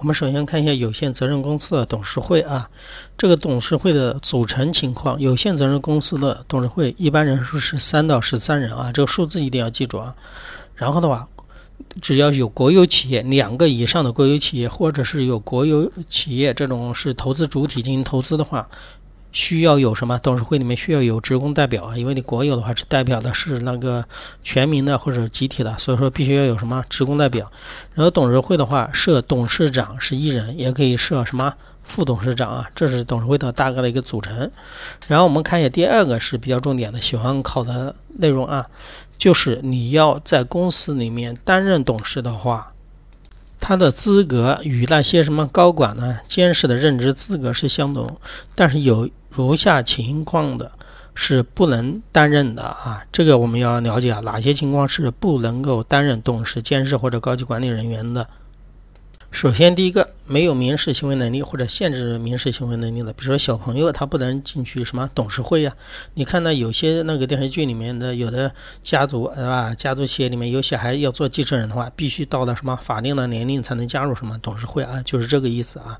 我们首先看一下有限责任公司的董事会啊，这个董事会的组成情况。有限责任公司的董事会一般人数是三到十三人啊，这个数字一定要记住啊。然后的话，只要有国有企业两个以上的国有企业，或者是有国有企业这种是投资主体进行投资的话。需要有什么？董事会里面需要有职工代表啊，因为你国有的话是代表的是那个全民的或者集体的，所以说必须要有什么职工代表。然后董事会的话设董事长是一人，也可以设什么副董事长啊，这是董事会的大概的一个组成。然后我们看一下第二个是比较重点的，喜欢考的内容啊，就是你要在公司里面担任董事的话。他的资格与那些什么高管呢、监事的任职资格是相同，但是有如下情况的是不能担任的啊。这个我们要了解啊，哪些情况是不能够担任董事、监事或者高级管理人员的。首先，第一个没有民事行为能力或者限制民事行为能力的，比如说小朋友他不能进去什么董事会呀。你看到有些那个电视剧里面的有的家族是吧？家族企业里面有小孩要做继承人的话，必须到了什么法定的年龄才能加入什么董事会啊？就是这个意思啊。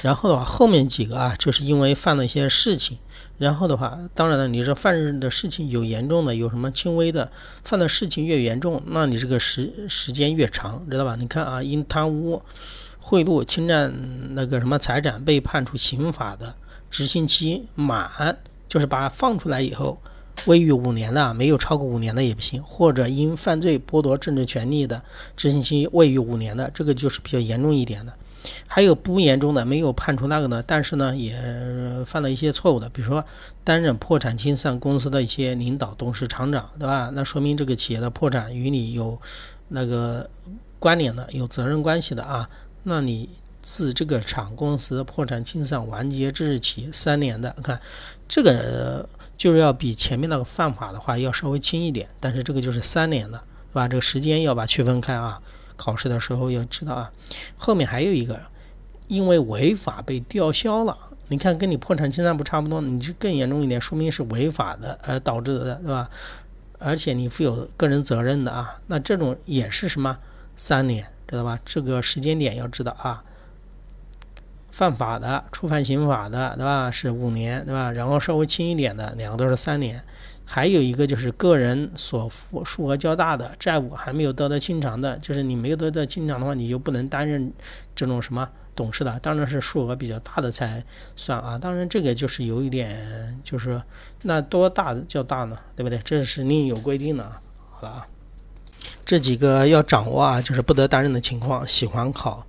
然后的话，后面几个啊，就是因为犯了一些事情。然后的话，当然了，你这犯的事情有严重的，有什么轻微的，犯的事情越严重，那你这个时时间越长，知道吧？你看啊，因贪污、贿赂、侵占那个什么财产被判处刑法的，执行期满，就是把放出来以后，未逾五年的，没有超过五年的也不行；或者因犯罪剥夺政治权利的，执行期未逾五年的，这个就是比较严重一点的。还有不严重的，没有判处那个呢，但是呢，也犯了一些错误的，比如说担任破产清算公司的一些领导、董事、厂长，对吧？那说明这个企业的破产与你有那个关联的，有责任关系的啊。那你自这个厂公司破产清算完结之日起三年的，看这个就是要比前面那个犯法的话要稍微轻一点，但是这个就是三年的，对吧？这个时间要把区分开啊。考试的时候要知道啊，后面还有一个，因为违法被吊销了。你看，跟你破产清算不差不多，你这更严重一点，说明是违法的而导致的，对吧？而且你负有个人责任的啊，那这种也是什么三年，知道吧？这个时间点要知道啊。犯法的、触犯刑法的，对吧？是五年，对吧？然后稍微轻一点的，两个都是三年。还有一个就是个人所负数额较大的债务还没有得到清偿的，就是你没有得到清偿的话，你就不能担任这种什么董事的。当然是数额比较大的才算啊。当然这个就是有一点，就是那多大较大呢？对不对？这是另有规定的。好了啊，这几个要掌握啊，就是不得担任的情况，喜欢考。